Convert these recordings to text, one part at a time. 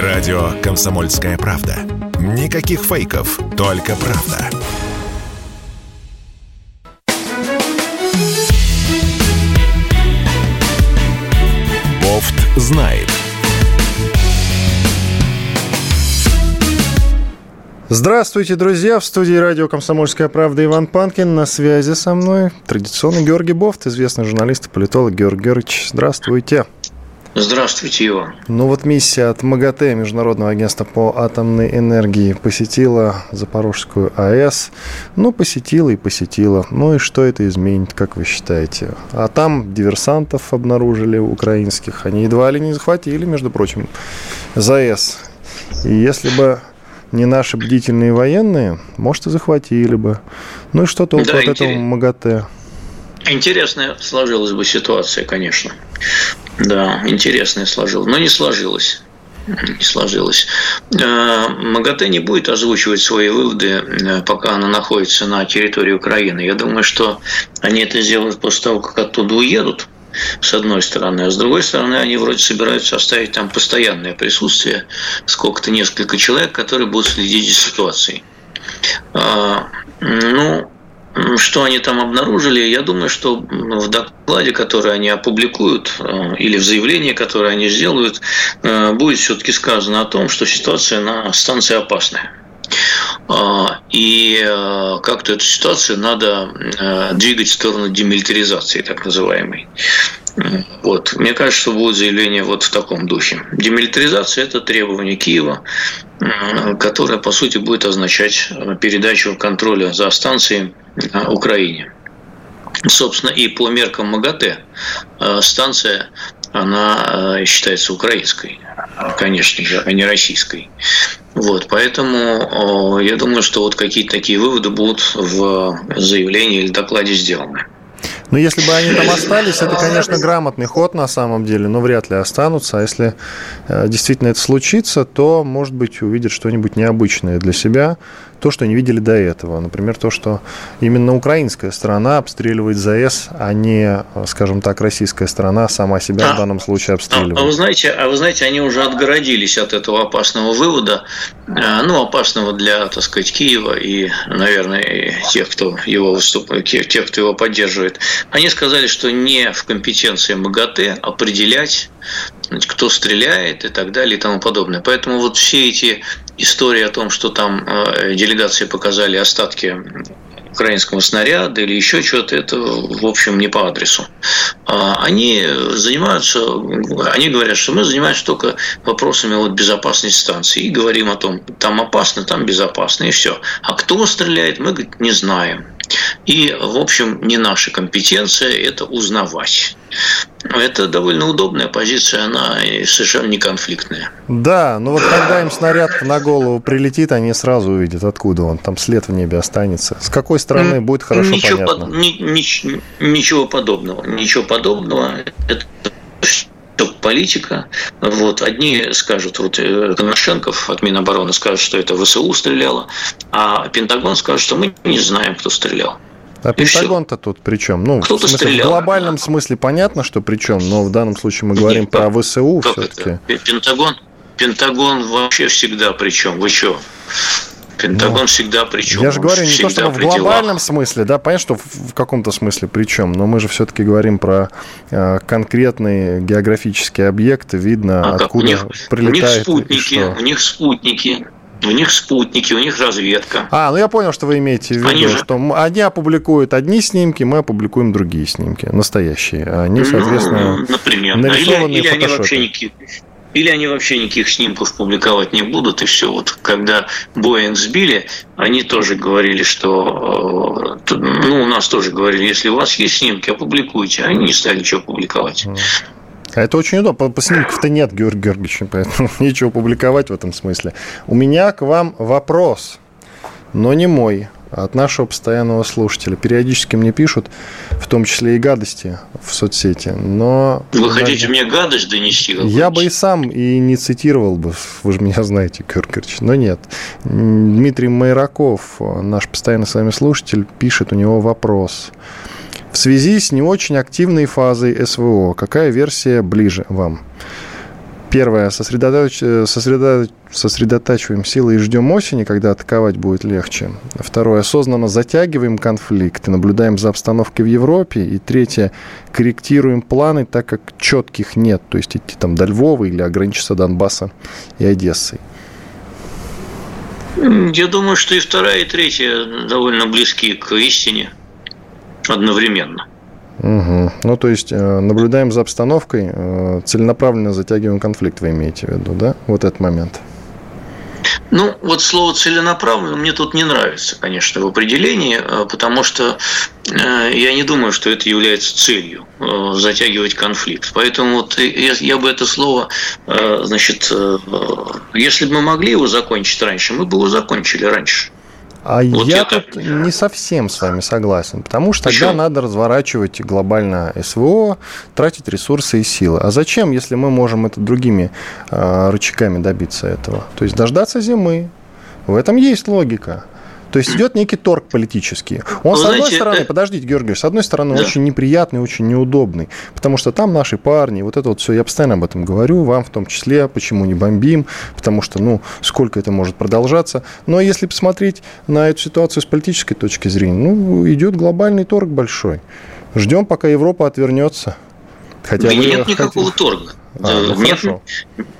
Радио «Комсомольская правда». Никаких фейков, только правда. Бофт знает. Здравствуйте, друзья! В студии радио «Комсомольская правда» Иван Панкин. На связи со мной традиционно Георгий Бофт, известный журналист и политолог Георгий Георгиевич. Здравствуйте! Здравствуйте, Иван. Ну вот миссия от МАГАТЭ, Международного агентства по атомной энергии, посетила Запорожскую АЭС. Ну, посетила и посетила. Ну и что это изменит, как вы считаете? А там диверсантов обнаружили украинских. Они едва ли не захватили, между прочим, ЗАЭС. И если бы не наши бдительные военные, может, и захватили бы. Ну и что толку да, от интерес... этого МАГАТЭ? Интересная сложилась бы ситуация, конечно. Да, интересная сложилась. Но не сложилось не сложилось. Э, МАГАТЭ не будет озвучивать свои выводы, э, пока она находится на территории Украины. Я думаю, что они это сделают после того, как оттуда уедут, с одной стороны, а с другой стороны, они вроде собираются оставить там постоянное присутствие, сколько-то несколько человек, которые будут следить за ситуацией. Э, ну, что они там обнаружили, я думаю, что в докладе, который они опубликуют, э, или в заявлении, которое они сделают, э, будет все-таки сказано о том, что ситуация на станции опасная. А, и э, как-то эту ситуацию надо двигать в сторону демилитаризации, так называемой. Вот. Мне кажется, будет заявление вот в таком духе. Демилитаризация – это требование Киева, которое, по сути, будет означать передачу контроля за станцией Украине. Собственно, и по меркам МАГАТЭ э, станция, она э, считается украинской, конечно же, а не российской. Вот, поэтому я думаю, что вот какие-то такие выводы будут в заявлении или докладе сделаны. Но ну, если бы они там остались, это, конечно, грамотный ход на самом деле, но вряд ли останутся. А если э, действительно это случится, то, может быть, увидят что-нибудь необычное для себя, то, что не видели до этого. Например, то, что именно украинская сторона обстреливает ЗАЭС, а не, скажем так, российская сторона сама себя а, в данном случае обстреливает. А, а, вы знаете, а вы знаете, они уже отгородились от этого опасного вывода, э, ну, опасного для, так сказать, Киева и, наверное, тех, кто его выступает, тех, кто его поддерживает. Они сказали, что не в компетенции МАГАТЭ определять кто стреляет и так далее и тому подобное. Поэтому вот все эти истории о том, что там э, делегации показали остатки украинского снаряда или еще чего-то, это, в общем, не по адресу. А они занимаются, они говорят, что мы занимаемся только вопросами вот безопасности станции и говорим о том, там опасно, там безопасно, и все. А кто стреляет, мы говорит, не знаем. И, в общем, не наша компетенция это узнавать. Это довольно удобная позиция, она совершенно не конфликтная. Да, но вот когда им снаряд на голову прилетит, они сразу увидят, откуда он, там след в небе останется. С какой стороны будет хорошо ничего понятно. Под, ни, ни, ничего подобного, ничего подобного. Это политика. Вот. Одни скажут, вот э, Коношенков от Минобороны скажет, что это ВСУ стреляло, а Пентагон скажет, что мы не знаем, кто стрелял. А Пентагон-то тут при чем? Ну, Кто-то в, смысле, стрелял. в глобальном смысле понятно, что при чем, но в данном случае мы говорим Нет, про ВСУ все-таки. Пентагон, Пентагон вообще всегда при чем? Вы что? Пентагон ну, всегда при чем? Я же говорю не то, что в глобальном смысле, да, понятно, что в каком-то смысле при чем, но мы же все-таки говорим про э, конкретные географические объекты, видно, а откуда? У них, прилетает. У них спутники, у них спутники, у них спутники, у них разведка. А, ну я понял, что вы имеете в виду, они же... что они опубликуют одни снимки, мы опубликуем другие снимки, настоящие. А они, ну, соответственно, ну, например, нарисованные или, или они вообще никаких, или они вообще никаких снимков публиковать не будут, и все. Вот когда Боинг сбили, они тоже говорили, что э, ну, у нас тоже говорили, если у вас есть снимки, опубликуйте. Они не стали ничего публиковать. А это очень удобно. По снимков-то нет, Георгий Георгиевич, поэтому нечего публиковать в этом смысле. У меня к вам вопрос, но не мой, а от нашего постоянного слушателя. Периодически мне пишут, в том числе и гадости в соцсети, но... Вы хотите мне гадость донести? Я бы и сам и не цитировал бы, вы же меня знаете, Георгиевич, но нет. Дмитрий Майраков, наш постоянный с вами слушатель, пишет, у него вопрос. В связи с не очень активной фазой СВО, какая версия ближе вам? Первое, сосредоточ... сосредоточ... сосредотачиваем силы и ждем осени, когда атаковать будет легче. Второе, осознанно затягиваем конфликт и наблюдаем за обстановкой в Европе. И третье, корректируем планы, так как четких нет. То есть идти там до Львова или ограничиться Донбасса и Одессой. Я думаю, что и вторая, и третья довольно близки к истине одновременно. Угу. Ну, то есть э, наблюдаем за обстановкой, э, целенаправленно затягиваем конфликт, вы имеете в виду, да? Вот этот момент. Ну, вот слово целенаправленно мне тут не нравится, конечно, в определении, э, потому что я не думаю, что это является целью затягивать конфликт. Поэтому вот я, я бы это слово, значит, если бы мы могли его закончить раньше, мы бы его закончили раньше. А вот я, я тут не совсем с вами согласен, потому что Почему? тогда надо разворачивать глобально СВО, тратить ресурсы и силы. А зачем, если мы можем это другими э, рычагами добиться этого? То есть дождаться зимы. В этом есть логика. То есть идет некий торг политический. Он, Вы с одной знаете, стороны, э... подождите, Георгий, с одной стороны, да. очень неприятный, очень неудобный, потому что там наши парни, вот это вот все, я постоянно об этом говорю, вам в том числе, почему не бомбим, потому что, ну, сколько это может продолжаться. Но если посмотреть на эту ситуацию с политической точки зрения, ну, идет глобальный торг большой. Ждем, пока Европа отвернется. Хотя да вы нет никакого хотите... торга. А, ну нет,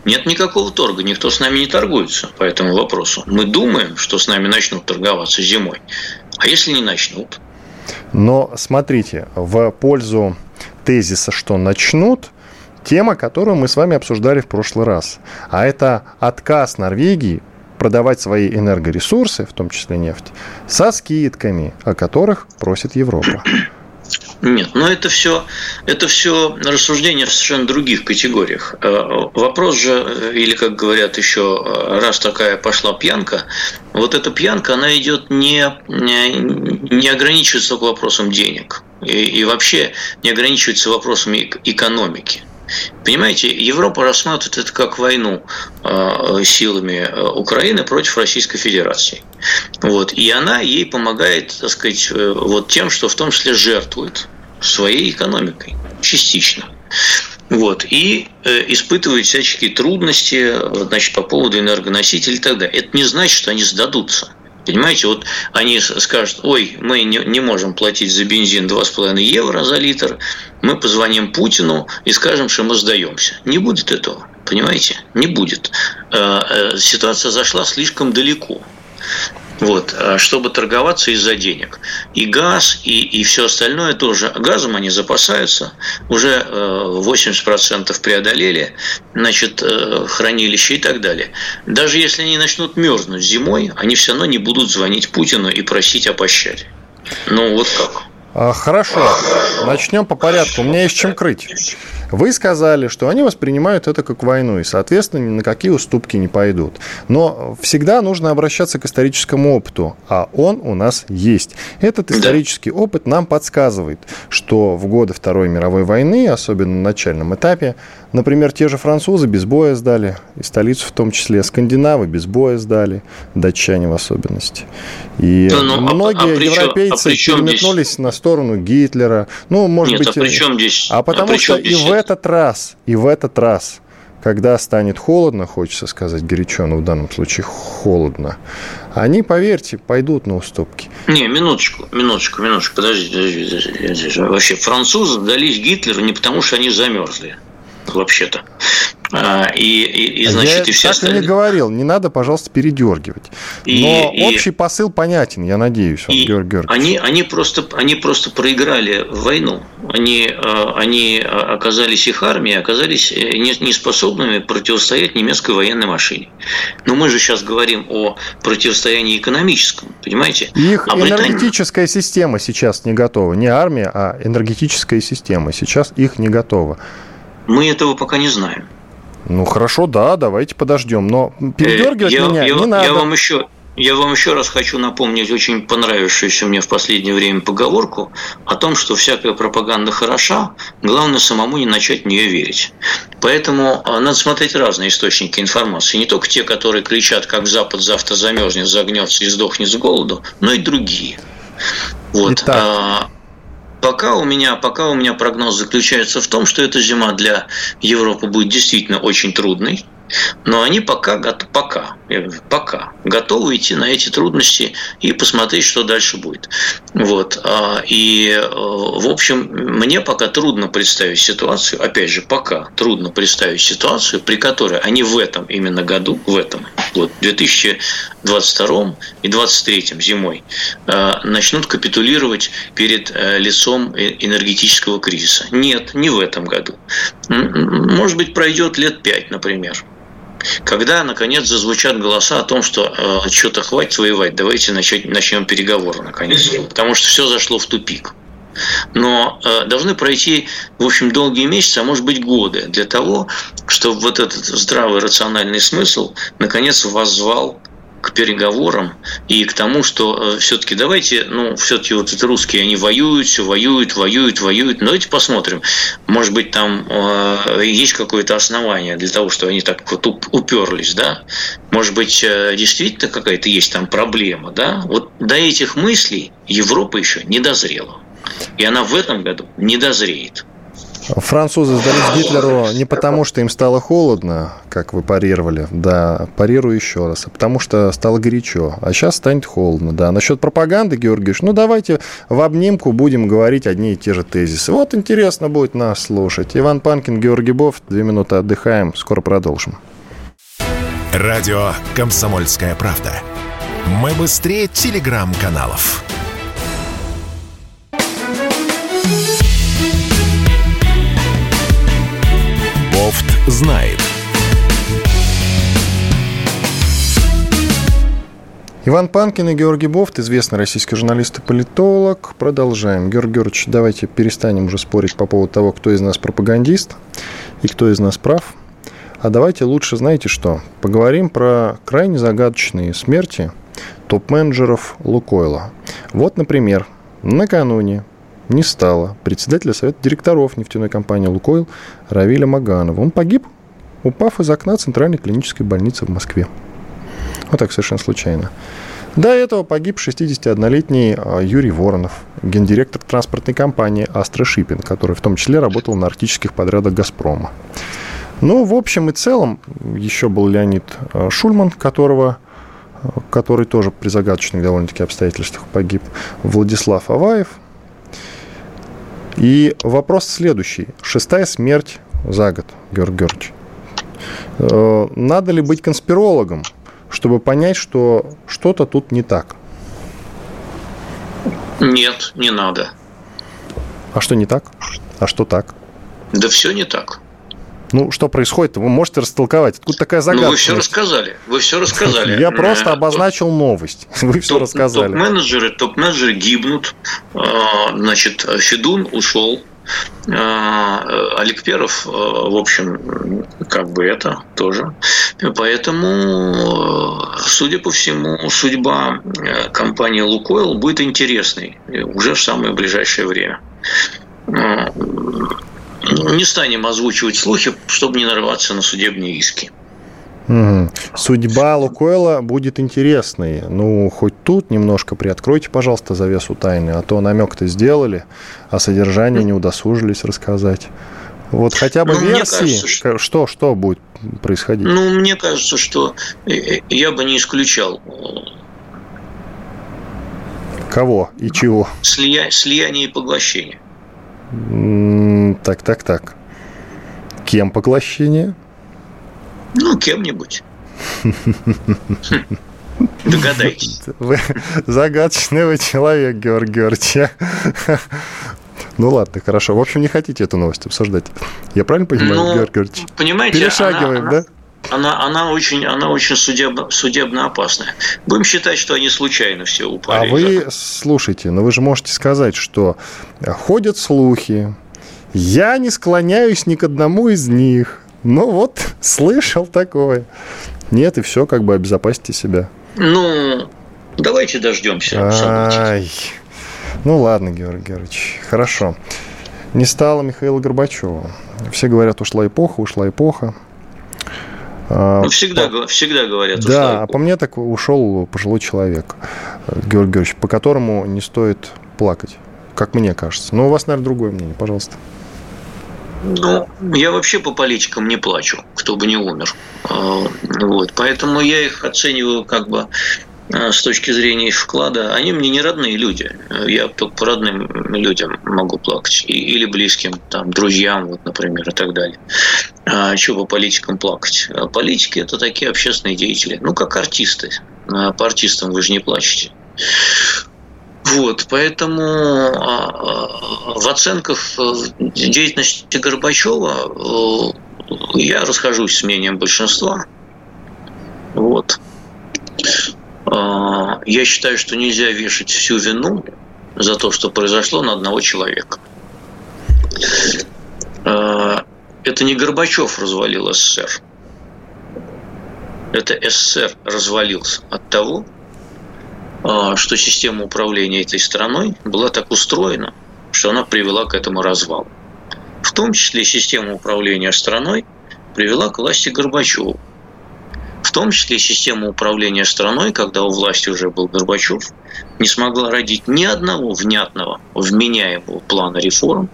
нет никакого торга, никто с нами не торгуется по этому вопросу. Мы думаем, что с нами начнут торговаться зимой. А если не начнут? Но смотрите, в пользу тезиса, что начнут, тема, которую мы с вами обсуждали в прошлый раз. А это отказ Норвегии продавать свои энергоресурсы, в том числе нефть, со скидками, о которых просит Европа. Нет, но это все, это все рассуждения в совершенно других категориях. Э, вопрос же, э, или как говорят еще, э, раз такая пошла пьянка, вот эта пьянка, она идет не, не ограничивается только вопросом денег. И, и вообще не ограничивается вопросом экономики. Понимаете, Европа рассматривает это как войну э, силами э, Украины против Российской Федерации. Вот. И она ей помогает, так сказать, э, вот тем, что в том числе жертвует своей экономикой частично. Вот, и испытывают всяческие трудности значит, по поводу энергоносителей и так далее. Это не значит, что они сдадутся. Понимаете, вот они скажут, ой, мы не, не можем платить за бензин 2,5 евро за литр, мы позвоним Путину и скажем, что мы сдаемся. Не будет этого, понимаете? Не будет. Э, э, ситуация зашла слишком далеко вот, э, чтобы торговаться из-за денег. И газ, и, и все остальное тоже. Газом они запасаются, уже 80% э, преодолели, значит, э, хранилище и так далее. Даже если они начнут мерзнуть зимой, они все равно не будут звонить Путину и просить о пощаде. Ну, вот как. А, хорошо, начнем по порядку. У меня есть чем крыть. Вы сказали, что они воспринимают это как войну, и, соответственно, ни на какие уступки не пойдут. Но всегда нужно обращаться к историческому опыту, а он у нас есть. Этот исторический опыт нам подсказывает, что в годы Второй мировой войны, особенно на начальном этапе, например, те же французы без боя сдали, и столицу в том числе, скандинавы без боя сдали, датчане в особенности. И ну, ну, многие а, а европейцы а переметнулись здесь? на сторону Гитлера. Ну, может Нет, быть... а при чем здесь? А потому а что и в этот раз, и в этот раз, когда станет холодно, хочется сказать горячо, но в данном случае холодно, они, поверьте, пойдут на уступки. Не, минуточку, минуточку, минуточку, подождите, подождите, подождите. Вообще, французы дались Гитлеру не потому, что они замерзли вообще-то. А, и, и, и значит, я и все так остальные... и не говорил, не надо, пожалуйста, передергивать. И, Но и, общий посыл понятен, я надеюсь, и Георгий Георгиевич. Они, они, просто, они просто проиграли войну. Они, а, они оказались, их армии оказались э, неспособными противостоять немецкой военной машине. Но мы же сейчас говорим о противостоянии экономическом, понимаете? Их а энергетическая Британия... система сейчас не готова. Не армия, а энергетическая система сейчас их не готова. Мы этого пока не знаем. Ну хорошо, да, давайте подождем. Но передергивать я, меня я, не надо. Я вам еще, я вам еще раз хочу напомнить очень понравившуюся мне в последнее время поговорку о том, что всякая пропаганда хороша, главное самому не начать в нее верить. Поэтому а, надо смотреть разные источники информации. Не только те, которые кричат, как Запад завтра замерзнет, загнется и сдохнет с голоду, но и другие. Вот. Итак, а, Пока у меня, пока у меня прогноз заключается в том, что эта зима для Европы будет действительно очень трудной. Но они пока, пока, пока готовы идти на эти трудности и посмотреть, что дальше будет. Вот. А, и, э, в общем, мне пока трудно представить ситуацию, опять же, пока трудно представить ситуацию, при которой они в этом именно году, в этом, вот, 2022 и 2023 зимой, э, начнут капитулировать перед э, лицом энергетического кризиса. Нет, не в этом году. Может быть, пройдет лет пять, например когда, наконец, зазвучат голоса о том, что э, что-то хватит воевать, давайте начать, начнем переговоры, наконец. Потому что все зашло в тупик. Но э, должны пройти, в общем, долгие месяцы, а может быть годы, для того, чтобы вот этот здравый рациональный смысл наконец воззвал к переговорам и к тому, что э, все-таки давайте, ну, все-таки вот эти русские, они воюют, все воюют, воюют, воюют. Но давайте посмотрим. Может быть, там э, есть какое-то основание для того, что они так вот уперлись, да? Может быть, э, действительно какая-то есть там проблема, да? Вот до этих мыслей Европа еще не дозрела. И она в этом году не дозреет. Французы сдались Гитлеру не потому, что им стало холодно, как вы парировали, да, парирую еще раз, а потому что стало горячо, а сейчас станет холодно, да. Насчет пропаганды, Георгиевич, ну давайте в обнимку будем говорить одни и те же тезисы. Вот интересно будет нас слушать. Иван Панкин, Георгий Бов, две минуты отдыхаем, скоро продолжим. Радио «Комсомольская правда». Мы быстрее телеграм-каналов. Знает. Иван Панкин и Георгий Бофт, известный российский журналист и политолог. Продолжаем. Георгий Георгиевич, давайте перестанем уже спорить по поводу того, кто из нас пропагандист и кто из нас прав. А давайте лучше, знаете что, поговорим про крайне загадочные смерти топ-менеджеров Лукойла. Вот, например, накануне не стало председателя совета директоров нефтяной компании «Лукойл» Равиля Маганова. Он погиб, упав из окна Центральной клинической больницы в Москве. Вот так совершенно случайно. До этого погиб 61-летний а, Юрий Воронов, гендиректор транспортной компании «Астра Шиппинг», который в том числе работал на арктических подрядах «Газпрома». Ну, в общем и целом, еще был Леонид а, Шульман, которого, а, который тоже при загадочных довольно-таки обстоятельствах погиб, Владислав Аваев – и вопрос следующий. Шестая смерть за год, Георгий Георгиевич. Э, надо ли быть конспирологом, чтобы понять, что что-то тут не так? Нет, не надо. А что не так? А что так? Да все не так. Ну, что происходит? Вы можете растолковать. Откуда такая загадка? Ну, вы все рассказали. Вы все рассказали. Я просто обозначил новость. Вы все рассказали. Топ-менеджеры, топ-менеджеры гибнут. А, значит, Федун ушел. Олег Перов, а, в общем, как бы это тоже. Поэтому, судя по всему, судьба компании «Лукойл» будет интересной уже в самое ближайшее время не станем озвучивать слухи, чтобы не нарваться на судебные иски. Угу. Судьба Лукойла будет интересной. Ну, хоть тут немножко приоткройте, пожалуйста, завесу тайны, а то намек-то сделали, а содержание не удосужились рассказать. Вот хотя бы ну, версии, кажется, что... что, что будет происходить? Ну, мне кажется, что э, э, я бы не исключал. Кого и чего? Слия... Слияние и поглощение. Так, так, так. Кем поглощение? Ну, кем-нибудь. Догадайтесь. Вы загадочный вы человек, Георгий Георгиевич. Ну ладно, хорошо. В общем, не хотите эту новость обсуждать. Я правильно понимаю, ну, Георгий Георгиевич? Понимаете, Перешагиваем, она, да? Она, она очень, она очень судебно, судебно опасная. Будем считать, что они случайно все упали. А вы слушайте, но вы же можете сказать, что ходят слухи, я не склоняюсь ни к одному из них. Ну вот, слышал такое. Нет, и все, как бы обезопасьте себя. Ну, давайте дождемся Ай. Ну ладно, Георгий Георгиевич, хорошо. Не стало Михаила Горбачева. Все говорят, ушла эпоха, ушла эпоха. А, ну, всегда, по... всегда говорят. Да, а по мне так ушел пожилой человек, Георгий Георгиевич, по которому не стоит плакать как мне кажется. Но у вас, наверное, другое мнение, пожалуйста. Ну, я вообще по политикам не плачу, кто бы не умер. А, вот, поэтому я их оцениваю как бы а, с точки зрения их вклада, они мне не родные люди. Я только по родным людям могу плакать. Или близким, там, друзьям, вот, например, и так далее. А чего по политикам плакать? А политики – это такие общественные деятели. Ну, как артисты. А по артистам вы же не плачете. Вот, поэтому а, в оценках э, деятельности Горбачева э, я расхожусь с мнением большинства. Вот. Я считаю, что нельзя вешать всю вину за то, что произошло на одного человека. Это не Горбачев развалил СССР. Это СССР развалился от того, а, что система управления этой страной была так устроена, что она привела к этому развалу. В том числе система управления страной привела к власти Горбачева. В том числе система управления страной, когда у власти уже был Горбачев, не смогла родить ни одного внятного, вменяемого плана реформ,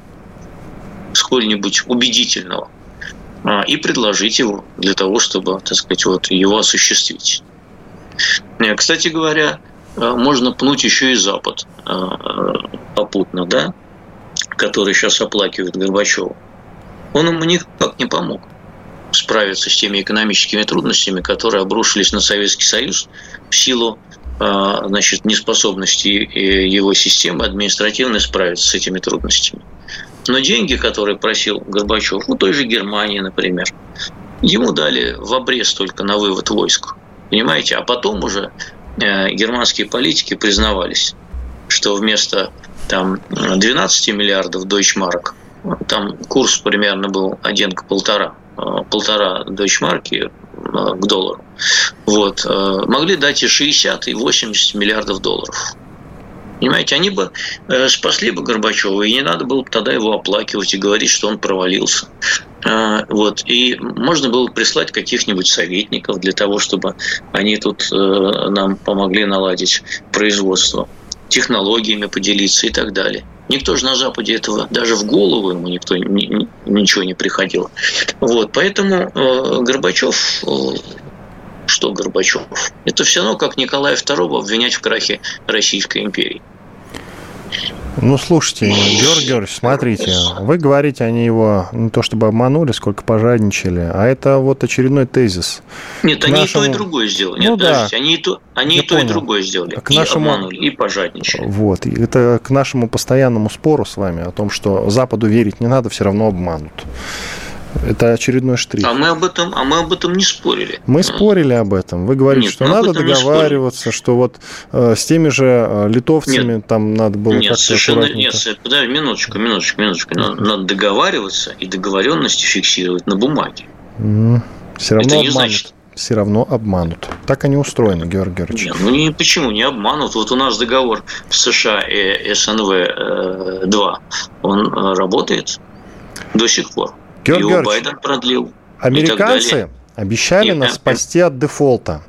сколь-нибудь убедительного, а, и предложить его для того, чтобы, так сказать, вот его осуществить. Э, кстати говоря, Э, можно пнуть еще и Запад э, попутно, да, который сейчас оплакивает Горбачева. Он ему никак не помог справиться с теми экономическими трудностями, которые обрушились на Советский Союз в силу значит, неспособности его системы административно справиться с этими трудностями. Но деньги, которые просил Горбачев, у той же Германии, например, ему дали в обрез только на вывод войск. Понимаете? А потом уже Э, германские политики признавались, что вместо там, 12 миллиардов дойчмарок, там курс примерно был один к полтора, э, полтора дойчмарки э, к доллару, вот, могли дать и 60, и 80 миллиардов долларов. Понимаете, они бы э, спасли бы Горбачева, и не надо было бы тогда его оплакивать и говорить, что он провалился. А, вот. И можно было прислать каких-нибудь советников для того, чтобы они тут э, нам помогли наладить производство, технологиями поделиться и так далее. Никто же на Западе этого, даже в голову ему никто ничего не приходил. Вот. Поэтому э, Горбачев что Горбачев. Это все равно, как Николая II обвинять в крахе Российской империи. Ну, слушайте, Георгий Георгиевич, смотрите, вы говорите, они его не то чтобы обманули, сколько пожадничали, а это вот очередной тезис. Нет, они нашему... и то, и другое сделали. Нет, ну, да. они и то, они и, то и другое сделали. К и нашему... обманули, и пожадничали. Вот, это к нашему постоянному спору с вами о том, что Западу верить не надо, все равно обманут. Это очередной штрих. А мы об этом, а мы об этом не спорили. Мы спорили об этом. Вы говорите, Нет, что надо договариваться, что вот э, с теми же э, литовцами нет, там надо было нет, совершенно нет. Подожди, минуточку, минуточку, минуточку. Надо, надо договариваться и договоренности фиксировать на бумаге. Mm. Все равно Это обманут. Значит... Все равно обманут. Так они устроены, Георгий Георгиевич. Нет, ну не, почему не обманут? Вот у нас договор США и СНВ-2, э, он э, работает до сих пор. Георгий Его Байден продлил. Американцы обещали и, нас спасти от дефолта.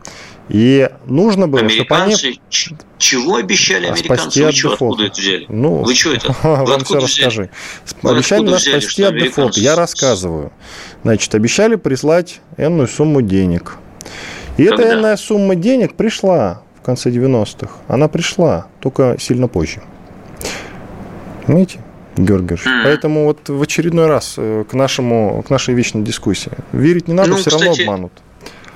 И нужно было, американцы, чтобы они... Чего обещали а американцы? Вы что, откуда это взяли? Ну, Вы что это? Вы вам все расскажи. Вы обещали нас взяли, спасти от дефолта. Я рассказываю. Значит, обещали прислать энную сумму денег. И Когда? эта энная сумма денег пришла в конце 90-х. Она пришла, только сильно позже. Понимаете? Георгиевич. Mm. Поэтому вот в очередной раз э, к, нашему, к нашей вечной дискуссии. Верить не надо, ну, все кстати, равно обманут.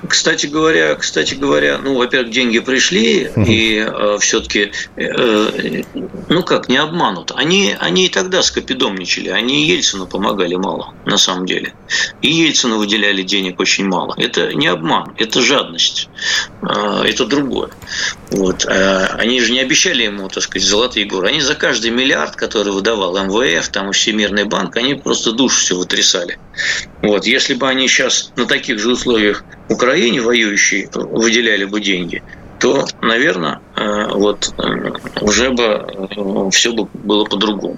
Кстати говоря, кстати говоря, ну, во-первых, деньги пришли, и э, все-таки, э, ну как, не обманут. Они, они и тогда скопидомничали, они и Ельцину помогали мало, на самом деле. И Ельцину выделяли денег очень мало. Это не обман, это жадность, э, это другое. Вот. Э, они же не обещали ему, так сказать, золотые горы. Они за каждый миллиард, который выдавал МВФ, там, Всемирный банк, они просто душу все вытрясали. Вот. Если бы они сейчас на таких же условиях Украине воюющей выделяли бы деньги, то, наверное, э, вот э, уже бы э, все бы было по-другому.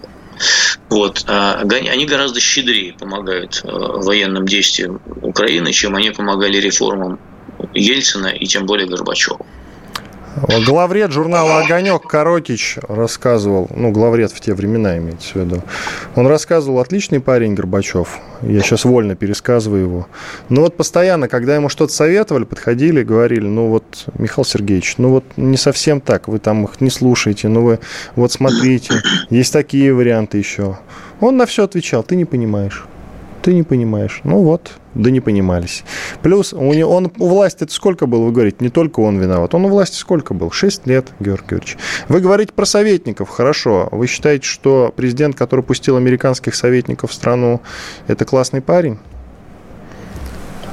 Вот. А они гораздо щедрее помогают военным действиям Украины, чем они помогали реформам Ельцина и тем более Горбачеву. Главред журнала «Огонек» Коротич рассказывал, ну, главред в те времена имеется в виду, он рассказывал, отличный парень Горбачев, я сейчас вольно пересказываю его, но вот постоянно, когда ему что-то советовали, подходили, говорили, ну вот, Михаил Сергеевич, ну вот не совсем так, вы там их не слушаете, ну вы вот смотрите, есть такие варианты еще. Он на все отвечал, ты не понимаешь ты не понимаешь. Ну вот, да не понимались. Плюс у него, он у власти это сколько был, вы говорите, не только он виноват. Он у власти сколько был? Шесть лет, Георгий Георгиевич. Вы говорите про советников, хорошо. Вы считаете, что президент, который пустил американских советников в страну, это классный парень?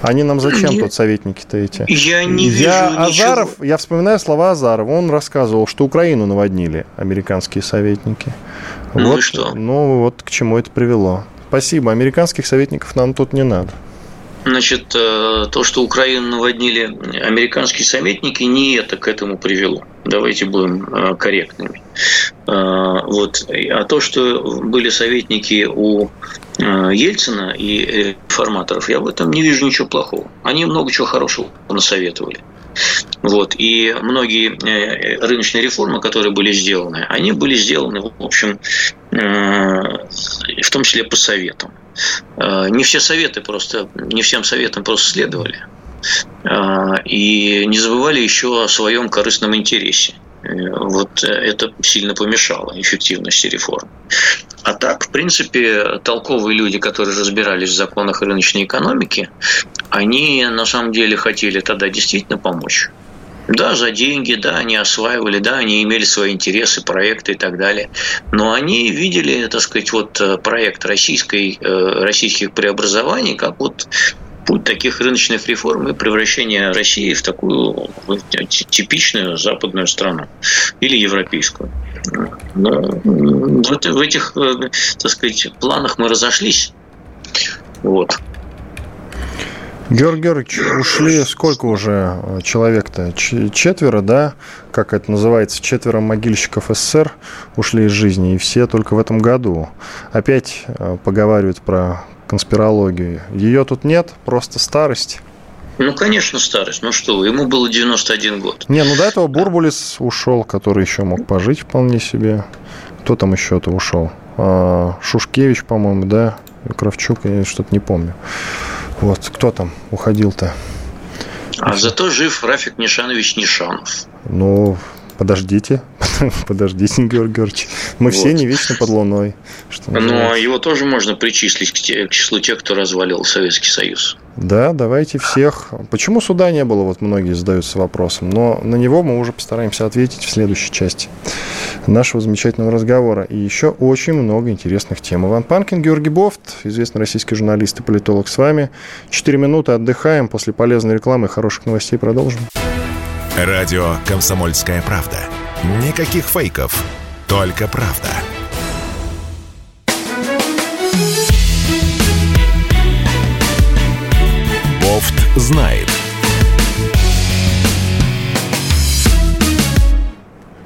Они нам зачем тут советники-то эти? Я не я вижу Азаров, ничего. я вспоминаю слова Азарова. Он рассказывал, что Украину наводнили американские советники. Ну вот, и что? Ну вот к чему это привело. Спасибо. Американских советников нам тут не надо. Значит, э, то, что Украину наводнили американские советники, не это к этому привело. Давайте будем э, корректными. Э, Вот. А то, что были советники у Ельцина и реформаторов, я в этом не вижу ничего плохого. Они много чего хорошего насоветовали. Вот. И многие рыночные реформы, которые были сделаны, они были сделаны, в общем, в том числе по советам. Не все советы просто, не всем советам просто следовали. И не забывали еще о своем корыстном интересе. Вот это сильно помешало эффективности реформ. А так, в принципе, толковые люди, которые разбирались в законах рыночной экономики, они на самом деле хотели тогда действительно помочь. Да, за деньги, да, они осваивали, да, они имели свои интересы, проекты и так далее. Но они видели, так сказать, вот проект российской, российских преобразований как вот путь таких рыночных реформ и превращения России в такую типичную западную страну или европейскую. Но в этих, так сказать, планах мы разошлись. Вот. Георгий Георгиевич, ушли сколько уже человек-то? Четверо, да? Как это называется? Четверо могильщиков СССР ушли из жизни, и все только в этом году. Опять поговаривают про конспирологию. Ее тут нет, просто старость. Ну, конечно, старость. Ну что, ему было 91 год. Не, ну до этого Бурбулис ушел, который еще мог пожить вполне себе. Кто там еще-то ушел? Шушкевич, по-моему, да? Кравчук, я что-то не помню. Вот, кто там уходил-то? А зато жив Рафик Нишанович Нишанов. Ну, подождите, подождите, Георгий Георгиевич. Мы вот. все не вечно под луной. Что Но его тоже можно причислить к, те, к числу тех, кто развалил Советский Союз. Да, давайте всех. Почему суда не было, вот многие задаются вопросом. Но на него мы уже постараемся ответить в следующей части нашего замечательного разговора. И еще очень много интересных тем. Иван Панкин, Георгий Бофт, известный российский журналист и политолог с вами. Четыре минуты отдыхаем. После полезной рекламы и хороших новостей продолжим. Радио «Комсомольская правда». Никаких фейков, только правда. Знает.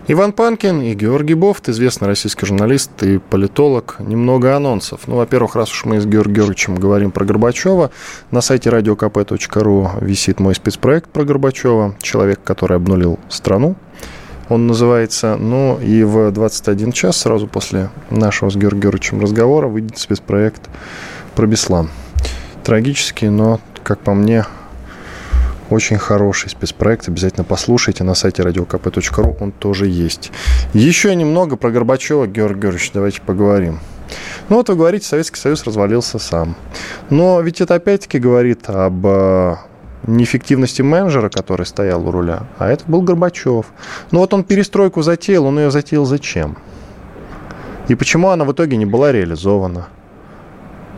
Иван Панкин и Георгий Бофт, известный российский журналист и политолог. Немного анонсов. Ну, во-первых, раз уж мы с Георгием Георгиевичем говорим про Горбачева, на сайте radiokp.ru висит мой спецпроект про Горбачева. Человек, который обнулил страну. Он называется, ну и в 21 час, сразу после нашего с Георгием Георгиевичем разговора, выйдет спецпроект про Беслан. Трагический, но, как по мне, очень хороший спецпроект. Обязательно послушайте на сайте radiokp.ru. Он тоже есть. Еще немного про Горбачева, Георгий Георгиевич, давайте поговорим. Ну вот вы говорите, Советский Союз развалился сам. Но ведь это опять-таки говорит об неэффективности менеджера, который стоял у руля, а это был Горбачев. Ну вот он перестройку затеял, он ее затеял зачем? И почему она в итоге не была реализована?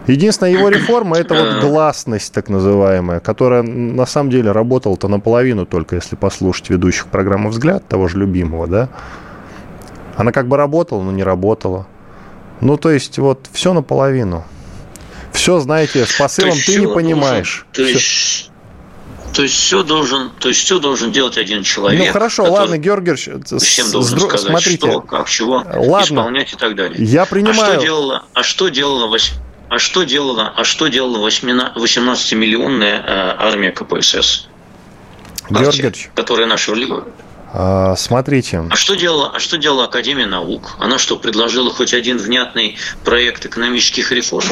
Единственная его реформа – это вот гласность, так называемая, которая на самом деле работала-то наполовину только, если послушать ведущих программы «Взгляд», того же любимого, да? Она как бы работала, но не работала. Ну, то есть, вот все наполовину. Все, знаете, с посылом ты не понимаешь. То есть, то есть все должен, то есть все должен делать один человек. Ну хорошо, ладно, Георгиевич, всем должен сдро... сказать, смотрите, что, как, чего ладно, исполнять и так далее. Я принимаю. А что делала, а что делала а что делала, а что делала 18-миллионная армия КПСС? Георгиевич. Которая наша А, смотрите. А что делала, а что делала Академия наук? Она что, предложила хоть один внятный проект экономических реформ?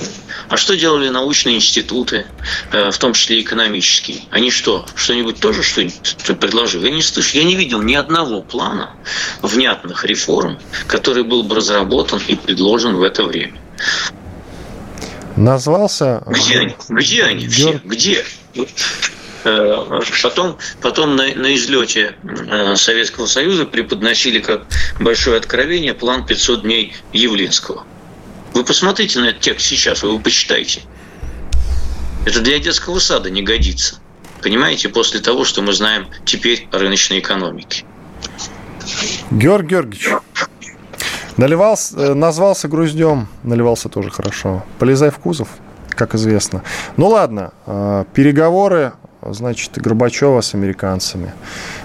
А что делали научные институты, э, в том числе экономические? Они что, что-нибудь тоже что-нибудь предложили? Я не слышу, я не видел ни одного плана внятных реформ, который был бы разработан и предложен в это время. Назвался... Где они? Где они все? Где? Э, потом, потом на, на излете э, Советского Союза преподносили как большое откровение план 500 дней Явлинского. Вы посмотрите на этот текст сейчас, вы его почитайте. Это для детского сада не годится. Понимаете, после того, что мы знаем теперь о рыночной экономике. Георгий Георгиевич, наливался, э, назвался груздем, наливался тоже хорошо. Полезай в кузов, как известно. Ну ладно, переговоры значит, Горбачева с американцами.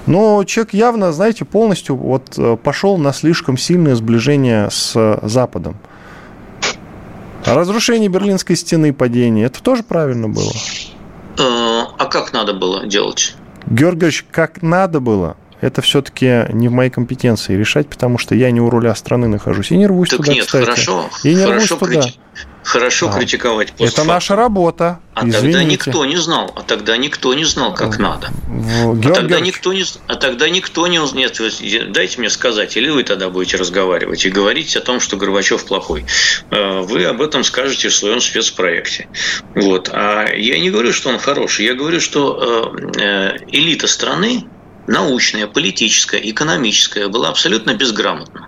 Но человек явно, знаете, полностью вот э, пошел на слишком сильное сближение с Западом. А разрушение Берлинской стены, падение, это тоже правильно было? Э, а как надо было делать? Георгиевич, как надо было, это все-таки не в моей компетенции решать, потому что я не у руля страны нахожусь. И не рвусь так туда, нет, кстати. хорошо. И не хорошо рвусь туда. Хорошо а. критиковать Это наша работа. А Извините. тогда никто не знал. А тогда никто не знал, как а. надо. Георгий а тогда никто не, а тогда никто не нет. Дайте мне сказать, или вы тогда будете разговаривать и говорить о том, что Горбачев плохой. Э, вы об этом скажете в своем спецпроекте. Вот. А я не говорю, что он хороший. Я говорю, что э, э, элита страны научная, политическая, экономическая была абсолютно безграмотна.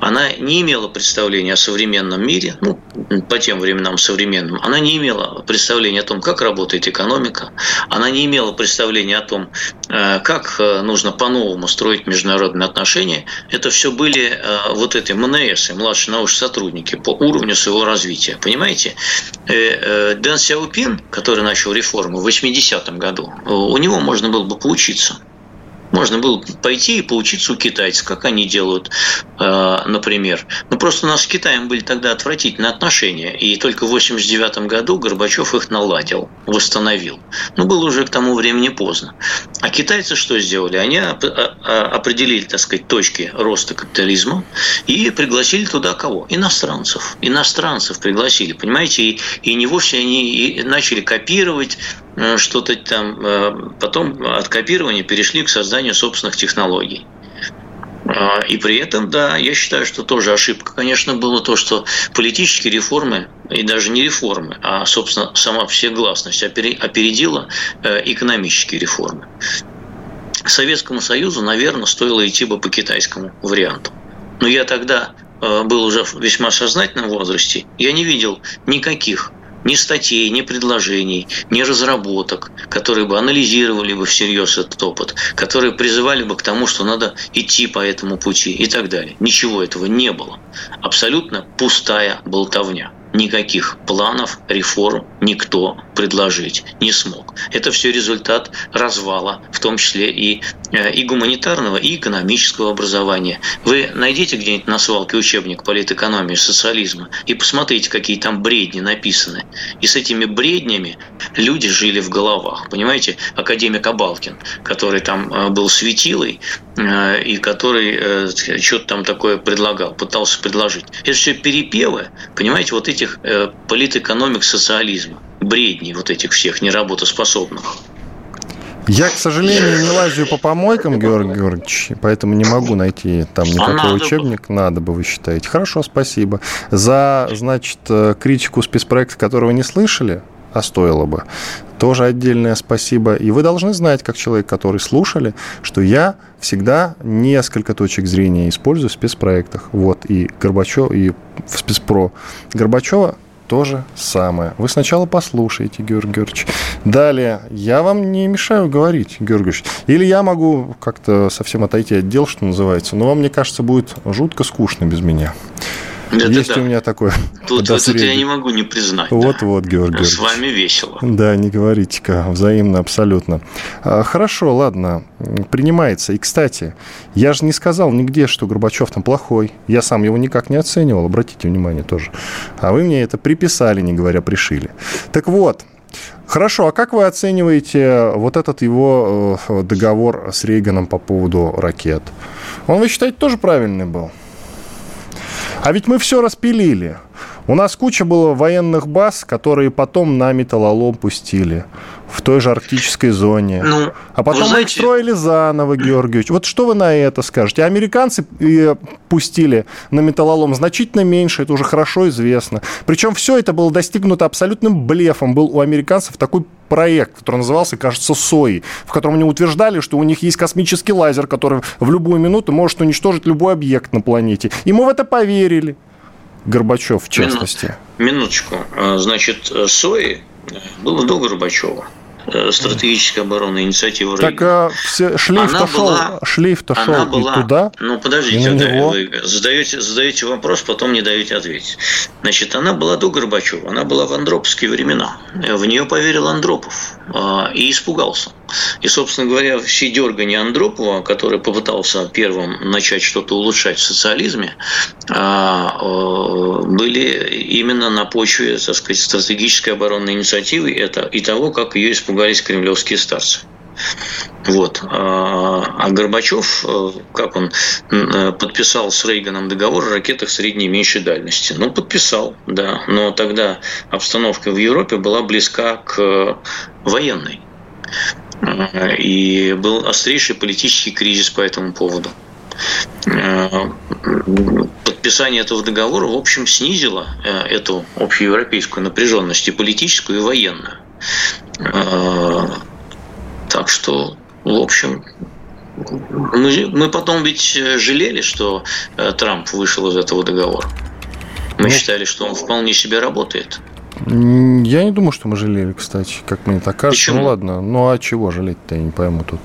Она не имела представления о современном мире, ну, по тем временам современным. Она не имела представления о том, как работает экономика. Она не имела представления о том, э, как э, нужно по-новому строить международные отношения. Это все были э, вот эти МНС, младшие научные сотрудники, по уровню своего развития. Понимаете? Дэн Сяопин, который начал реформу в 80-м году, у него можно было бы поучиться – можно было пойти и поучиться у китайцев, как они делают, э, например. Но просто у нас с Китаем были тогда отвратительные отношения, и только в 1989 году Горбачев их наладил, восстановил. Но было уже к тому времени поздно. А китайцы что сделали? Они определили, так сказать, точки роста капитализма и пригласили туда кого? Иностранцев. Иностранцев пригласили, понимаете? И, и не вовсе они начали копировать что-то там. Э, потом от копирования перешли к созданию собственных технологий. Э, и при этом, да, я считаю, что тоже ошибка, конечно, было то, что политические реформы, и даже не реформы, а, собственно, сама всегласность опередила экономические реформы. Советскому Союзу, наверное, стоило идти бы по китайскому варианту. Но я тогда был уже в весьма сознательном возрасте, я не видел никаких ни статей, ни предложений, ни разработок, которые бы анализировали бы всерьез этот опыт, которые призывали бы к тому, что надо идти по этому пути и так далее. Ничего этого не было. Абсолютно пустая болтовня никаких планов, реформ никто предложить не смог. Это все результат развала, в том числе и, и гуманитарного, и экономического образования. Вы найдите где-нибудь на свалке учебник политэкономии социализма и посмотрите, какие там бредни написаны. И с этими бреднями люди жили в головах. Понимаете, академик Абалкин, который там э, был светилой, э, и который что-то там такое предлагал, пытался предложить. Это все перепевы, понимаете, вот этих политэкономик социализма бредней вот этих всех неработоспособных. Я, к сожалению, не лазю по помойкам, Георгий Георгиевич, поэтому не могу найти там а никакой а учебник. Бы. Надо бы, вы считаете. Хорошо, спасибо. За, значит, э, критику спецпроекта, которого не слышали, а стоило бы, тоже отдельное спасибо. И вы должны знать, как человек, который слушали, что я всегда несколько точек зрения использую в спецпроектах. Вот, и Горбачев, и в спецпро Горбачева то же самое. Вы сначала послушайте, Георгий Георгиевич. Далее, я вам не мешаю говорить, Георгий Георгиевич. Или я могу как-то совсем отойти от дел, что называется, но вам, мне кажется, будет жутко скучно без меня. Да, Есть да, у меня такое Тут, тут я не могу не признать. Вот-вот, да. Георгий С вами весело. Да, не говорите-ка, взаимно абсолютно. А, хорошо, ладно, принимается. И, кстати, я же не сказал нигде, что Горбачев там плохой. Я сам его никак не оценивал, обратите внимание тоже. А вы мне это приписали, не говоря пришили. Так вот, Хорошо, а как вы оцениваете вот этот его э, договор с Рейганом по поводу ракет? Он, вы считаете, тоже правильный был? А ведь мы все распилили. У нас куча было военных баз, которые потом на металлолом пустили в той же арктической зоне. Ну, а потом знаете... их строили заново, Георгиевич. Вот что вы на это скажете? Американцы э, пустили на металлолом значительно меньше, это уже хорошо известно. Причем все это было достигнуто абсолютным блефом. Был у американцев такой проект, который назывался, кажется, СОИ, в котором они утверждали, что у них есть космический лазер, который в любую минуту может уничтожить любой объект на планете. И мы в это поверили. Горбачев, в частности. Минуточку. А, значит, СОИ было до Горбачева. Э, стратегическая оборонная инициатива Так а, все, шлейф-то шел, была, шлейф-то шел была, и туда. Ну, подождите, да, вы задаете, задаете вопрос, потом не даете ответить. Значит, она была до Горбачева, она была в андроповские времена. В нее поверил Андропов и испугался. И, собственно говоря, все дергания Андропова, который попытался первым начать что-то улучшать в социализме, а, были именно на почве, так сказать, стратегической оборонной инициативы и того, как ее испугались кремлевские старцы. Вот. А, а Горбачев, э, как он э, подписал с Рейганом договор о ракетах средней и меньшей дальности? Ну, подписал, да. Но тогда обстановка в Европе была близка к военной. И был острейший политический кризис по этому поводу. Подписание этого договора, в общем, снизило э, эту общеевропейскую напряженность и политическую, и военную. Так что, в общем, мы, мы потом ведь жалели, что э, Трамп вышел из этого договора. Мы считали, что он вполне себе работает. Я не думаю, что мы жалели, кстати, как мне так кажется. Почему? Ну ладно, ну а чего жалеть-то, я не пойму тут.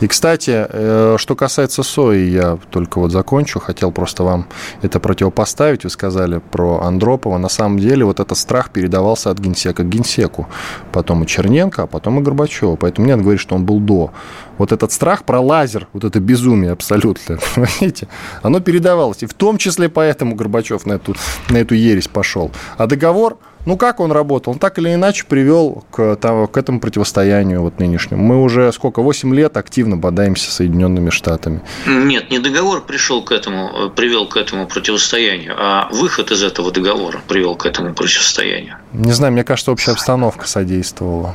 И, кстати, э, что касается сои, я только вот закончу, хотел просто вам это противопоставить. Вы сказали про Андропова. На самом деле вот этот страх передавался от генсека к генсеку. Потом и Черненко, а потом и Горбачева. Поэтому мне надо говорить, что он был до. Вот этот страх про лазер, вот это безумие абсолютно, понимаете, оно передавалось. И в том числе поэтому Горбачев на эту, на эту ересь пошел. А договор ну, как он работал? Он так или иначе привел к, там, к этому противостоянию вот нынешнему. Мы уже сколько, 8 лет активно бодаемся с Соединенными Штатами. Нет, не договор пришел к этому, привел к этому противостоянию, а выход из этого договора привел к этому противостоянию. Не знаю, мне кажется, общая обстановка содействовала.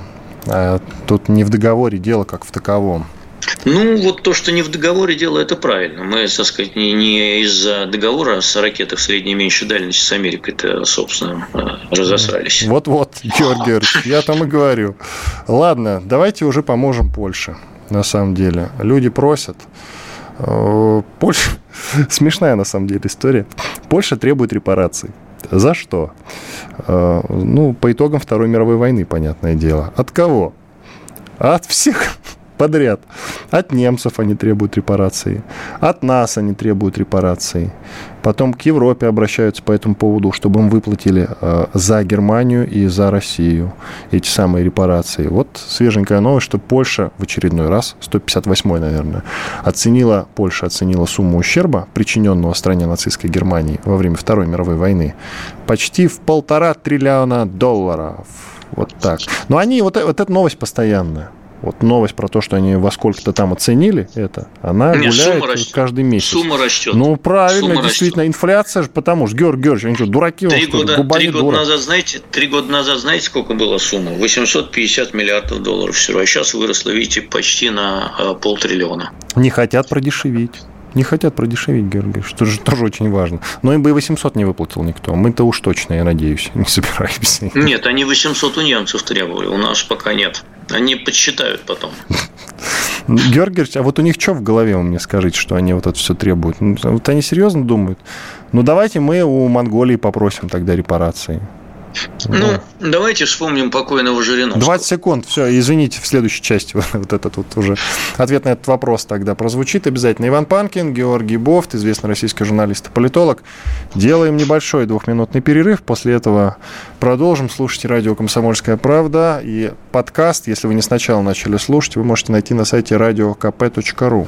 А тут не в договоре дело, как в таковом. Ну, вот то, что не в договоре дело, это правильно. Мы, так сказать, не, не из-за договора с ракетах средней и меньшей дальности с Америкой-то, собственно, э, разосрались. Вот-вот, Георгий Георгиевич, я там и говорю. Ладно, давайте уже поможем Польше, на самом деле. Люди просят. Э, Польша... Смешная, на самом деле, история. Польша требует репараций. За что? Э, ну, по итогам Второй мировой войны, понятное дело. От кого? От всех подряд. От немцев они требуют репарации, от нас они требуют репарации. Потом к Европе обращаются по этому поводу, чтобы им выплатили э, за Германию и за Россию эти самые репарации. Вот свеженькая новость, что Польша в очередной раз, 158-й, наверное, оценила, Польша оценила сумму ущерба, причиненного стране нацистской Германии во время Второй мировой войны, почти в полтора триллиона долларов. Вот так. Но они, вот, вот эта новость постоянная вот новость про то, что они во сколько-то там оценили это, она Нет, гуляет каждый месяц. Сумма растет. Ну, правильно, сумма действительно, растет. инфляция же, потому что, Георгий Георгиевич, они что, дураки? Три года, три года назад, знаете, три года назад, знаете, сколько была сумма? 850 миллиардов долларов всего, а сейчас выросла, видите, почти на э, полтриллиона. Не хотят продешевить. Не хотят продешевить, Георгий, что же тоже очень важно. Но им бы и 800 не выплатил никто. Мы-то уж точно, я надеюсь, не собираемся. Нет, они 800 у немцев требовали, у нас пока нет. Они подсчитают потом. Георгиевич, а вот у них что в голове, вы мне скажите, что они вот это все требуют? Ну, вот они серьезно думают? Ну, давайте мы у Монголии попросим тогда репарации. Ну, ну, давайте вспомним покойного Жириновского. 20 секунд, все, извините, в следующей части вот этот вот уже ответ на этот вопрос тогда прозвучит обязательно. Иван Панкин, Георгий Бофт, известный российский журналист и политолог. Делаем небольшой двухминутный перерыв, после этого продолжим. Слушайте радио «Комсомольская правда» и подкаст, если вы не сначала начали слушать, вы можете найти на сайте radiokp.ru.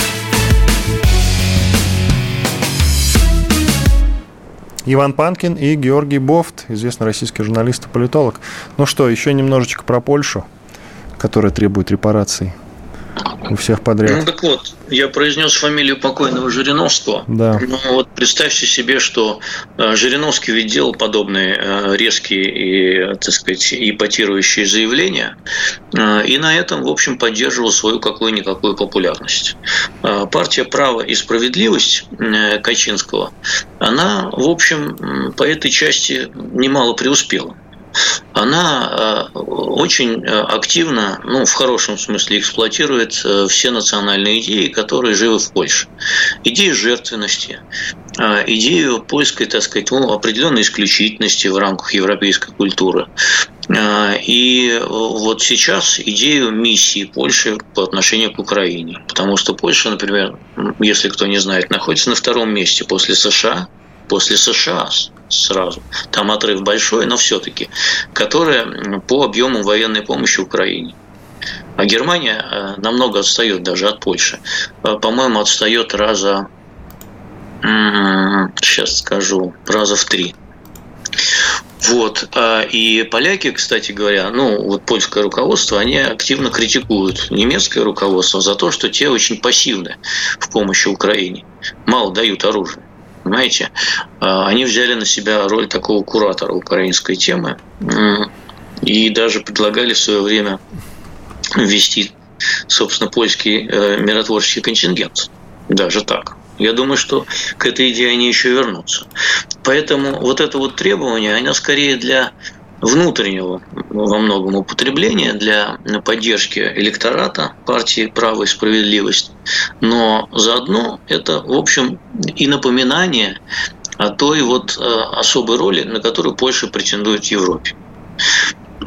Иван Панкин и Георгий Бофт, известный российский журналист и политолог. Ну что, еще немножечко про Польшу, которая требует репараций у всех подряд. Ну так вот, я произнес фамилию покойного Жириновского. Да. Ну вот представьте себе, что э, Жириновский ведь делал подобные э, резкие и, так сказать, ипотирующие заявления, э, и на этом, в общем, поддерживал свою какую-никакую популярность. Партия «Право и справедливость» Качинского, она, в общем, по этой части немало преуспела она э, очень э, активно, ну, в хорошем смысле, эксплуатирует э, все национальные идеи, которые живы в Польше. Идею жертвенности, идею польской, так сказать, ну, определенной исключительности в рамках европейской культуры. И вот сейчас идею миссии Польши по отношению к Украине. Потому что Польша, например, если кто не знает, находится на втором месте после США – после США сразу. Там отрыв большой, но все-таки, которая по объему военной помощи Украине. А Германия э, намного отстает даже от Польши. Э, по-моему, отстает раза, сейчас скажу, раза в три. Вот. А, и поляки, кстати говоря, ну, вот польское руководство, они активно критикуют немецкое руководство за то, что те очень пассивны в помощи Украине. Мало дают оружие. Понимаете? А, они взяли на себя роль такого куратора украинской темы и даже предлагали в свое время ввести, собственно, польский э, миротворческий контингент. Даже так. Я думаю, что к этой идее они еще вернутся. Поэтому вот это вот требование, оно скорее для внутреннего во многом употребления для поддержки электората партии «Право и справедливость», но заодно это, в общем, и напоминание о той вот э, особой роли, на которую Польша претендует в Европе.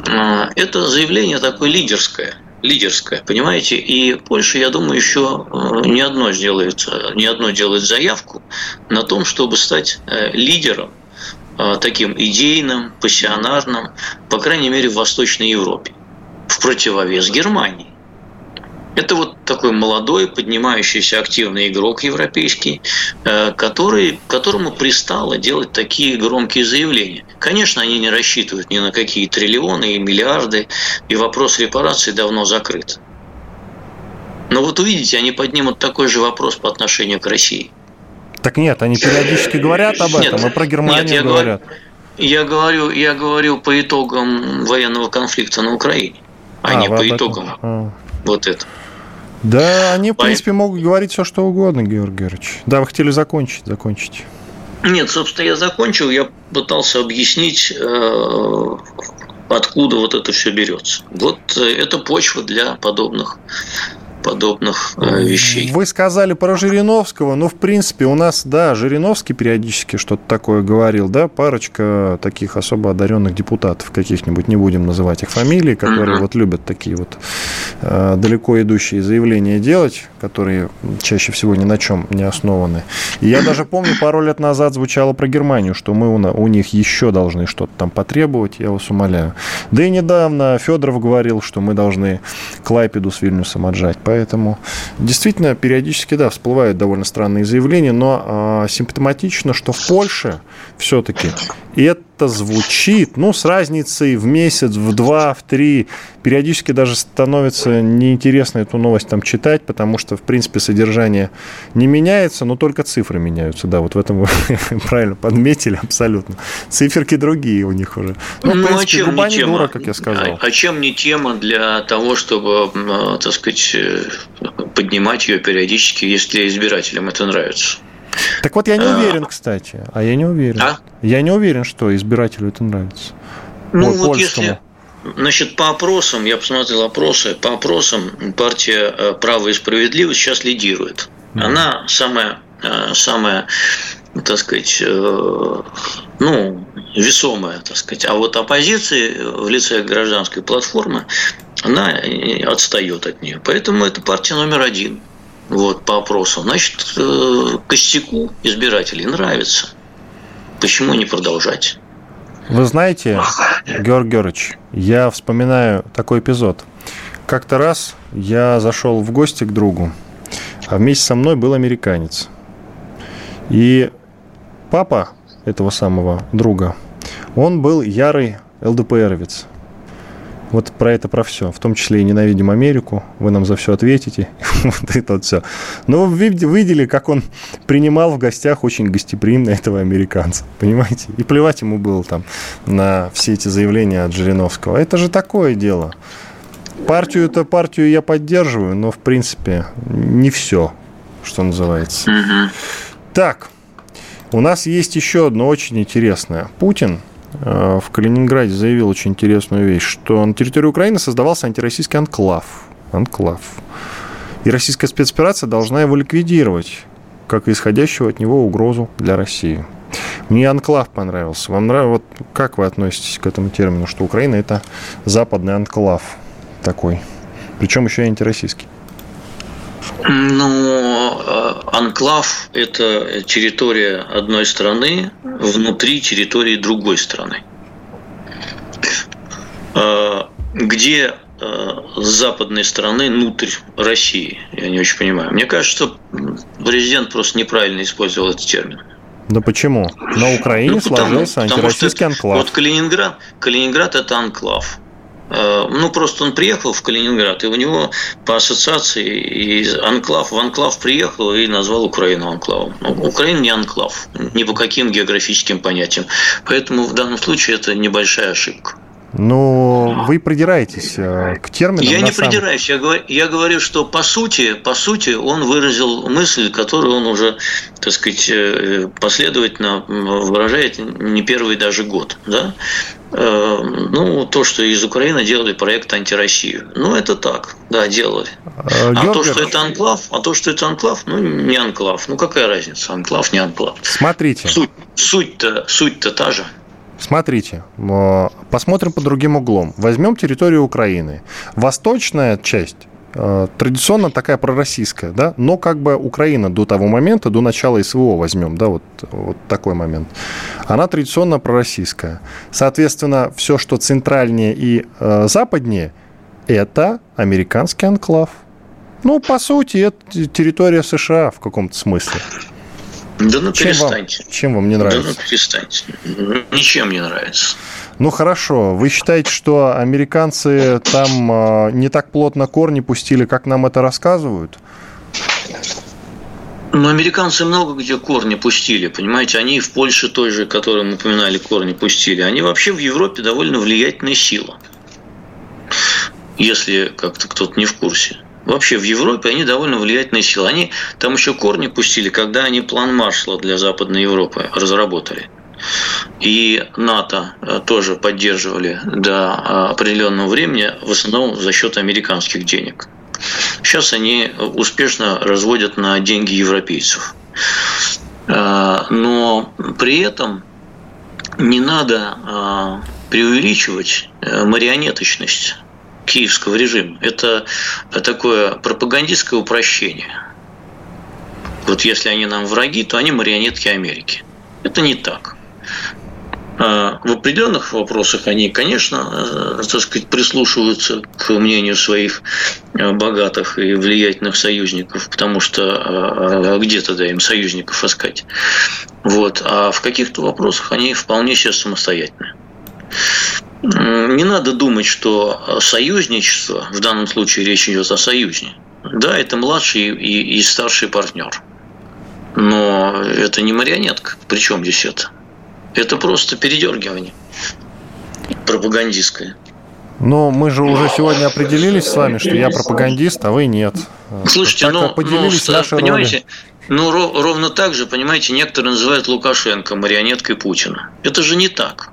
Э, это заявление такое лидерское, лидерское, понимаете? И Польша, я думаю, еще э, не одно сделает, не одно делает заявку на том, чтобы стать лидером Э, таким идейным, пассионарным, по крайней мере, в Восточной Европе, в противовес Германии. Это вот такой молодой, поднимающийся активный игрок европейский, э, который, которому пристало делать такие громкие заявления. Конечно, они не рассчитывают ни на какие триллионы и миллиарды, и вопрос репараций давно закрыт. Но вот увидите, они поднимут такой же вопрос по отношению к России – так нет, они периодически говорят об этом, нет, и про Германию нет, я говорят. Я говорю, я говорю по итогам военного конфликта на Украине, а, а не по итогам а. вот это. Да, они, в принципе, могут говорить все, что угодно, Георгий Георгиевич. Да, вы хотели закончить, закончить. Нет, собственно, я закончил. Я пытался объяснить, э, откуда вот это все берется. Вот э, это почва для подобных подобных э, вещей. Вы сказали про Жириновского, ну, в принципе, у нас, да, Жириновский периодически что-то такое говорил, да, парочка таких особо одаренных депутатов каких-нибудь, не будем называть их фамилии, которые uh-huh. вот любят такие вот э, далеко идущие заявления делать, которые чаще всего ни на чем не основаны. И я даже помню, пару лет назад звучало про Германию, что мы у, у них еще должны что-то там потребовать, я вас умоляю. Да и недавно Федоров говорил, что мы должны Клайпеду с Вильнюсом отжать. Поэтому действительно периодически, да, всплывают довольно странные заявления, но э, симптоматично, что в Польше все-таки это звучит, ну, с разницей в месяц, в два, в три. Периодически даже становится неинтересно эту новость там читать, потому что, в принципе, содержание не меняется, но только цифры меняются. Да, вот в этом вы правильно подметили абсолютно. Циферки другие у них уже. Ну, ну в принципе, а чем губа не, не дура, как я сказал. А, а чем не тема для того, чтобы, так сказать, э, поднимать ее периодически, если избирателям это нравится? Так вот, я не а. уверен, кстати. А я не уверен. А? Я не уверен, что избирателю это нравится. Ну, Ой, вот польскому. если... Значит, по опросам, я посмотрел опросы, по опросам партия э, «Право и справедливость» сейчас лидирует. Она самая, э, самая так сказать, э, ну, весомая, так сказать. А вот оппозиции в лице гражданской платформы, она отстает от нее. Поэтому это партия номер один. Вот, по опросу, значит, э, костяку избирателей нравится. Почему не продолжать? Вы знаете, Георг Георгиевич, я вспоминаю такой эпизод. Как-то раз я зашел в гости к другу, а вместе со мной был американец. И папа этого самого друга, он был ярый ЛДПРовец. Вот про это, про все. В том числе и ненавидим Америку. Вы нам за все ответите. вот это вот все. Но вы видели, как он принимал в гостях очень гостеприимно этого американца. Понимаете? И плевать ему было там на все эти заявления от Жириновского. Это же такое дело. Партию-то партию я поддерживаю, но в принципе не все, что называется. Так, у нас есть еще одно очень интересное. Путин в Калининграде заявил очень интересную вещь, что на территории Украины создавался антироссийский анклав. Анклав. И российская спецоперация должна его ликвидировать, как исходящую от него угрозу для России. Мне анклав понравился. Вам нравится? Вот как вы относитесь к этому термину, что Украина это западный анклав такой, причем еще и антироссийский? Ну, э, анклав – это территория одной страны внутри территории другой страны. Э, где с западной стороны внутрь России? Я не очень понимаю. Мне кажется, что президент просто неправильно использовал этот термин. Да почему? На Украине ну, потому, сложился антироссийский потому что, анклав. Вот Калининград, Калининград – это анклав. Э, ну, просто он приехал в Калининград, и у него по ассоциации из анклав в анклав приехал и назвал Украину анклавом. Но ну, Украина не анклав, ни по каким географическим понятиям. Поэтому в данном случае это небольшая ошибка. Но вы придираетесь э, к терминам. Я не самом... придираюсь. Я говорю, я говорю, что по сути, по сути он выразил мысль, которую он уже, так сказать, э, последовательно выражает не первый даже год. Да? Э, ну, то, что из Украины делали проект антироссию. Ну, это так, да, делали. А, а то, что это анклав, а то, что это анклав, ну, не анклав. Ну, какая разница, анклав, не анклав. Смотрите. Суть, суть-то, суть-то та же. Смотрите, посмотрим по другим углом. Возьмем территорию Украины. Восточная часть традиционно такая пророссийская, да, но как бы Украина до того момента, до начала СВО возьмем, да, вот, вот такой момент, она традиционно пророссийская. Соответственно, все, что центральнее и э, западнее, это американский анклав. Ну, по сути, это территория США в каком-то смысле. Да ну чем перестаньте. Вам, чем вам не нравится? Да ну перестаньте. Ничем не нравится. Ну хорошо, вы считаете, что американцы там э, не так плотно корни пустили, как нам это рассказывают? Ну, американцы много где корни пустили, понимаете, они в Польше той же, которую мы упоминали, корни пустили. Они вообще в Европе довольно влиятельная сила. Если как-то кто-то не в курсе вообще в Европе они довольно влиятельные силы. Они там еще корни пустили, когда они план Маршала для Западной Европы разработали. И НАТО э, тоже поддерживали до э, определенного времени, в основном за счет американских денег. Сейчас они успешно разводят на деньги европейцев. Э, но при этом не надо преувеличивать марионеточность киевского режима. Это такое пропагандистское упрощение. Вот если они нам враги, то они марионетки Америки. Это не так. А, в определенных вопросах они, конечно, э, так сказать, прислушиваются к мнению своих э, богатых и влиятельных союзников, потому что а, а где тогда им союзников искать? Вот. А в каких-то вопросах они вполне сейчас самостоятельны не надо думать, что союзничество, в данном случае речь идет о союзне, да, это младший и, и старший партнер. Но это не марионетка. Причем здесь это? Это просто передергивание пропагандистское. Но мы же уже сегодня определились с вами, что я пропагандист, а вы нет. Слушайте, так, ну, поделились ну наши понимаете, роли. ну ровно так же, понимаете, некоторые называют Лукашенко марионеткой Путина. Это же не так.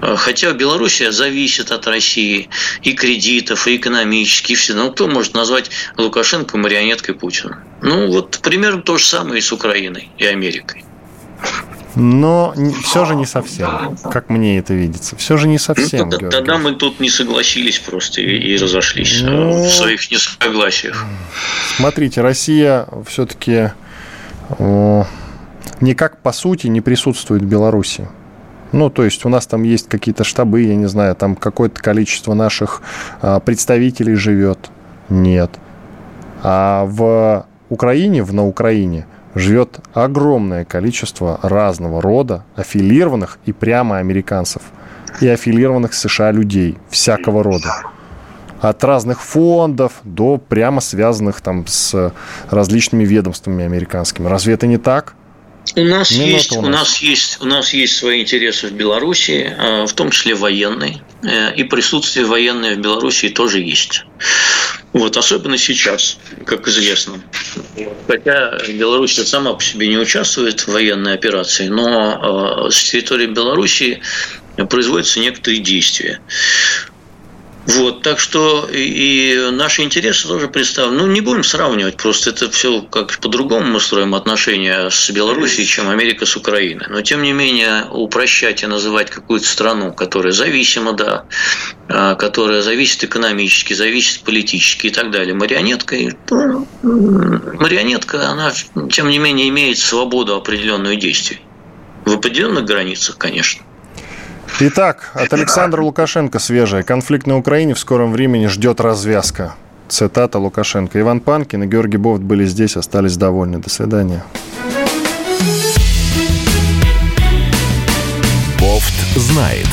Э, хотя Белоруссия зависит от России и кредитов, и экономически, и все. Ну, кто может назвать Лукашенко марионеткой Путина? Ну, вот примерно то же самое и с Украиной, и Америкой. Но все же не совсем, как мне это видится. Все же не совсем. Ну, тогда, тогда мы тут не согласились просто и, и разошлись ну, в своих несогласиях. Смотрите, Россия все-таки никак по сути не присутствует в Беларуси. Ну, то есть у нас там есть какие-то штабы, я не знаю, там какое-то количество наших а, представителей живет. Нет. А в Украине, в на Украине живет огромное количество разного рода аффилированных и прямо американцев и аффилированных США людей всякого рода. От разных фондов до прямо связанных там с различными ведомствами американскими. Разве это не так? У нас, есть, у, нас. у нас есть у нас есть свои интересы в Беларуси, э, в том числе военные, э, и присутствие военное в Беларуси тоже есть. Вот, особенно сейчас, как известно. Хотя Беларусь сама по себе не участвует в военной операции, но э, с территории Беларуси производятся некоторые действия. Вот, так что и наши интересы тоже представлены. Ну, не будем сравнивать, просто это все как по-другому мы строим отношения с Белоруссией, чем Америка с Украиной. Но, тем не менее, упрощать и называть какую-то страну, которая зависима, да, а, которая зависит экономически, зависит политически и так далее, марионеткой, марионетка, она, тем не менее, имеет свободу определенную действий. В определенных границах, конечно. Итак, от Александра Лукашенко свежая. Конфликт на Украине в скором времени ждет развязка. Цитата Лукашенко. Иван Панкин и Георгий Бовт были здесь, остались довольны. До свидания. Бофт знает.